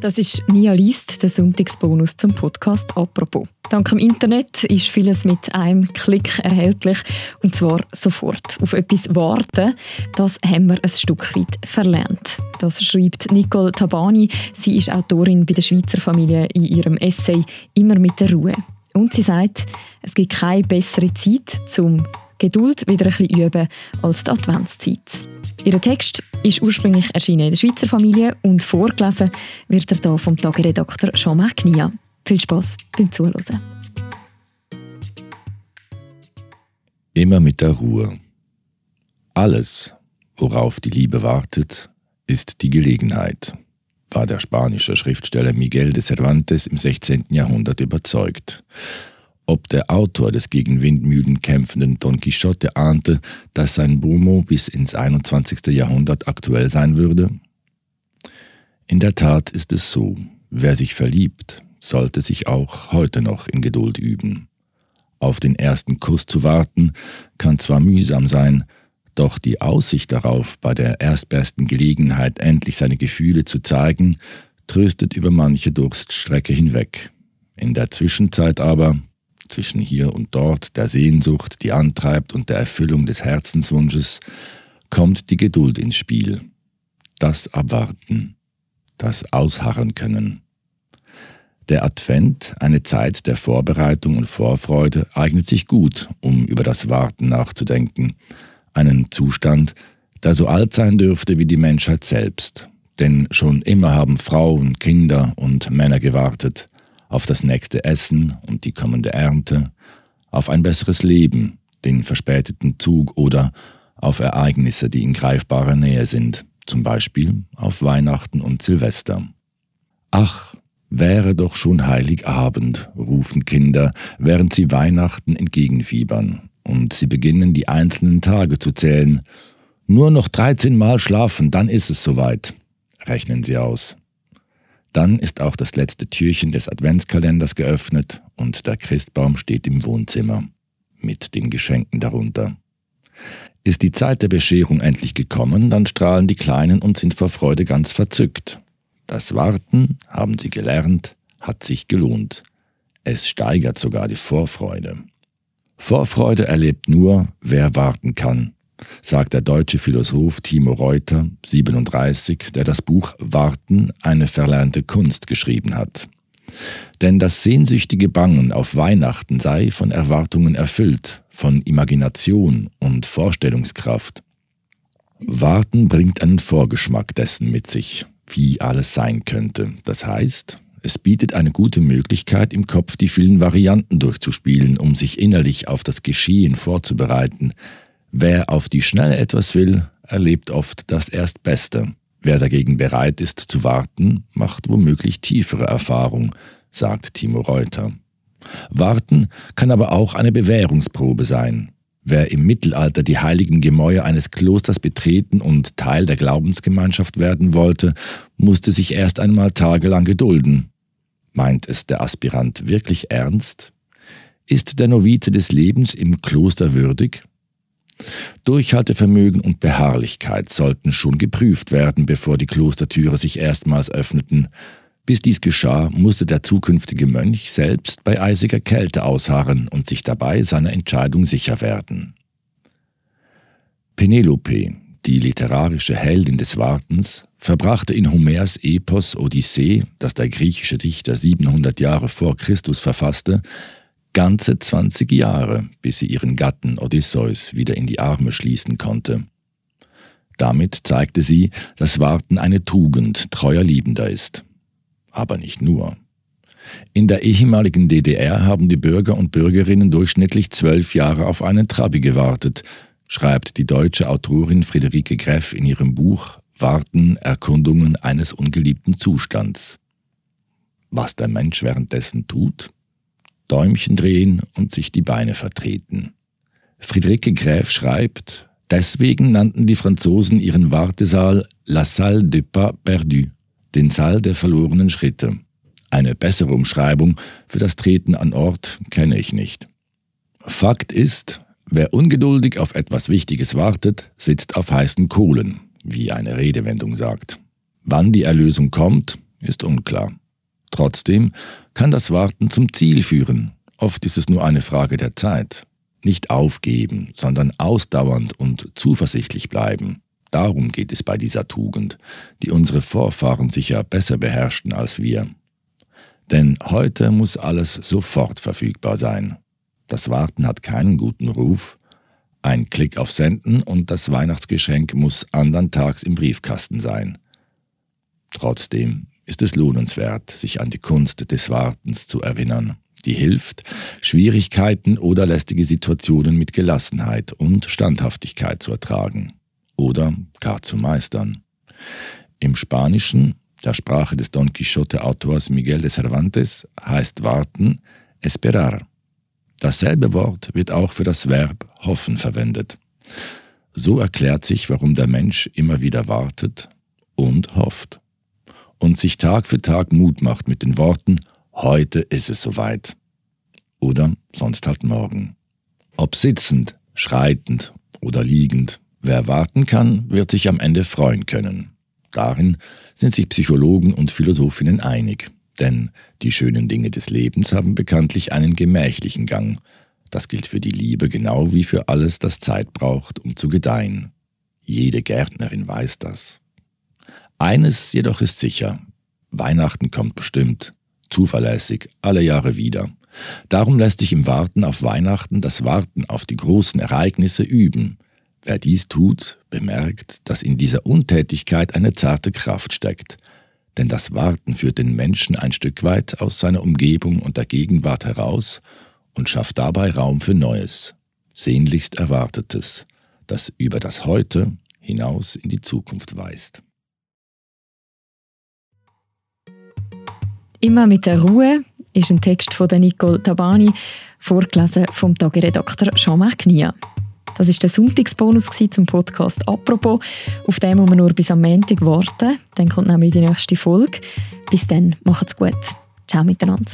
Das ist Nia Liest, der Sonntagsbonus zum Podcast «Apropos». Dank dem Internet ist vieles mit einem Klick erhältlich und zwar sofort. Auf etwas warten, das haben wir ein Stück weit verlernt. Das schreibt Nicole Tabani. Sie ist Autorin bei der Schweizer Familie in ihrem Essay «Immer mit der Ruhe». Und sie sagt, es gibt keine bessere Zeit, um Geduld wieder ein bisschen üben als die Adventszeit. Ihr Text ist ursprünglich erschienen in der Schweizer Familie und vorgelesen wird er hier vom Tageredakteur Jean-Marc Knia. Viel Spaß beim Zuhören. Immer mit der Ruhe. Alles, worauf die Liebe wartet, ist die Gelegenheit, war der spanische Schriftsteller Miguel de Cervantes im 16. Jahrhundert überzeugt. Ob der Autor des gegen Windmühlen kämpfenden Don Quixote ahnte, dass sein Brumo bis ins 21. Jahrhundert aktuell sein würde? In der Tat ist es so, wer sich verliebt, sollte sich auch heute noch in Geduld üben. Auf den ersten Kuss zu warten, kann zwar mühsam sein, doch die Aussicht darauf, bei der erstbesten Gelegenheit endlich seine Gefühle zu zeigen, tröstet über manche Durststrecke hinweg. In der Zwischenzeit aber zwischen hier und dort, der Sehnsucht, die antreibt und der Erfüllung des Herzenswunsches, kommt die Geduld ins Spiel. Das Abwarten, das Ausharren können. Der Advent, eine Zeit der Vorbereitung und Vorfreude, eignet sich gut, um über das Warten nachzudenken, einen Zustand, der so alt sein dürfte wie die Menschheit selbst. Denn schon immer haben Frauen, Kinder und Männer gewartet, auf das nächste Essen und die kommende Ernte, auf ein besseres Leben, den verspäteten Zug oder auf Ereignisse, die in greifbarer Nähe sind, zum Beispiel auf Weihnachten und Silvester. Ach, wäre doch schon Heiligabend, rufen Kinder, während sie Weihnachten entgegenfiebern, und sie beginnen die einzelnen Tage zu zählen. Nur noch 13 Mal schlafen, dann ist es soweit, rechnen sie aus. Dann ist auch das letzte Türchen des Adventskalenders geöffnet und der Christbaum steht im Wohnzimmer mit den Geschenken darunter. Ist die Zeit der Bescherung endlich gekommen, dann strahlen die Kleinen und sind vor Freude ganz verzückt. Das Warten, haben sie gelernt, hat sich gelohnt. Es steigert sogar die Vorfreude. Vorfreude erlebt nur, wer warten kann sagt der deutsche Philosoph Timo Reuter, 37, der das Buch Warten, eine verlernte Kunst geschrieben hat. Denn das sehnsüchtige Bangen auf Weihnachten sei von Erwartungen erfüllt, von Imagination und Vorstellungskraft. Warten bringt einen Vorgeschmack dessen mit sich, wie alles sein könnte. Das heißt, es bietet eine gute Möglichkeit, im Kopf die vielen Varianten durchzuspielen, um sich innerlich auf das Geschehen vorzubereiten, Wer auf die Schnelle etwas will, erlebt oft das Erstbeste. Wer dagegen bereit ist zu warten, macht womöglich tiefere Erfahrung, sagt Timo Reuter. Warten kann aber auch eine Bewährungsprobe sein. Wer im Mittelalter die heiligen Gemäuer eines Klosters betreten und Teil der Glaubensgemeinschaft werden wollte, musste sich erst einmal tagelang gedulden. Meint es der Aspirant wirklich ernst? Ist der Novize des Lebens im Kloster würdig? Durchhaltevermögen und Beharrlichkeit sollten schon geprüft werden, bevor die Klostertüre sich erstmals öffneten. Bis dies geschah, musste der zukünftige Mönch selbst bei eisiger Kälte ausharren und sich dabei seiner Entscheidung sicher werden. Penelope, die literarische Heldin des Wartens, verbrachte in Homers Epos Odyssee, das der griechische Dichter 700 Jahre vor Christus verfasste, ganze 20 Jahre, bis sie ihren Gatten Odysseus wieder in die Arme schließen konnte. Damit zeigte sie, dass Warten eine Tugend treuer Liebender ist. Aber nicht nur. In der ehemaligen DDR haben die Bürger und Bürgerinnen durchschnittlich zwölf Jahre auf einen Trabi gewartet, schreibt die deutsche Autorin Friederike Greff in ihrem Buch Warten, Erkundungen eines ungeliebten Zustands. Was der Mensch währenddessen tut? Däumchen drehen und sich die Beine vertreten. Friederike Gräf schreibt, deswegen nannten die Franzosen ihren Wartesaal La Salle des Pas Perdus, den Saal der verlorenen Schritte. Eine bessere Umschreibung für das Treten an Ort kenne ich nicht. Fakt ist, wer ungeduldig auf etwas Wichtiges wartet, sitzt auf heißen Kohlen, wie eine Redewendung sagt. Wann die Erlösung kommt, ist unklar. Trotzdem kann das Warten zum Ziel führen. Oft ist es nur eine Frage der Zeit. Nicht aufgeben, sondern ausdauernd und zuversichtlich bleiben. Darum geht es bei dieser Tugend, die unsere Vorfahren sicher besser beherrschten als wir. Denn heute muss alles sofort verfügbar sein. Das Warten hat keinen guten Ruf. Ein Klick auf Senden und das Weihnachtsgeschenk muss andern Tags im Briefkasten sein. Trotzdem ist es lohnenswert, sich an die Kunst des Wartens zu erinnern, die hilft, Schwierigkeiten oder lästige Situationen mit Gelassenheit und Standhaftigkeit zu ertragen oder gar zu meistern. Im Spanischen, der Sprache des Don Quixote-Autors Miguel de Cervantes, heißt warten esperar. Dasselbe Wort wird auch für das Verb hoffen verwendet. So erklärt sich, warum der Mensch immer wieder wartet und hofft und sich Tag für Tag Mut macht mit den Worten Heute ist es soweit. Oder sonst halt morgen. Ob sitzend, schreitend oder liegend, wer warten kann, wird sich am Ende freuen können. Darin sind sich Psychologen und Philosophinnen einig, denn die schönen Dinge des Lebens haben bekanntlich einen gemächlichen Gang. Das gilt für die Liebe genau wie für alles, das Zeit braucht, um zu gedeihen. Jede Gärtnerin weiß das. Eines jedoch ist sicher, Weihnachten kommt bestimmt, zuverlässig, alle Jahre wieder. Darum lässt sich im Warten auf Weihnachten das Warten auf die großen Ereignisse üben. Wer dies tut, bemerkt, dass in dieser Untätigkeit eine zarte Kraft steckt. Denn das Warten führt den Menschen ein Stück weit aus seiner Umgebung und der Gegenwart heraus und schafft dabei Raum für Neues, sehnlichst Erwartetes, das über das Heute hinaus in die Zukunft weist. Immer mit der Ruhe ist ein Text von Nicole Tabani, vorgelesen vom Tageredakteur Jean-Marc Knia. Das ist der Sonntagsbonus zum Podcast «Apropos». Auf den muss man nur bis am Montag warten. Dann kommt nämlich die nächste Folge. Bis dann, macht's gut. Ciao miteinander.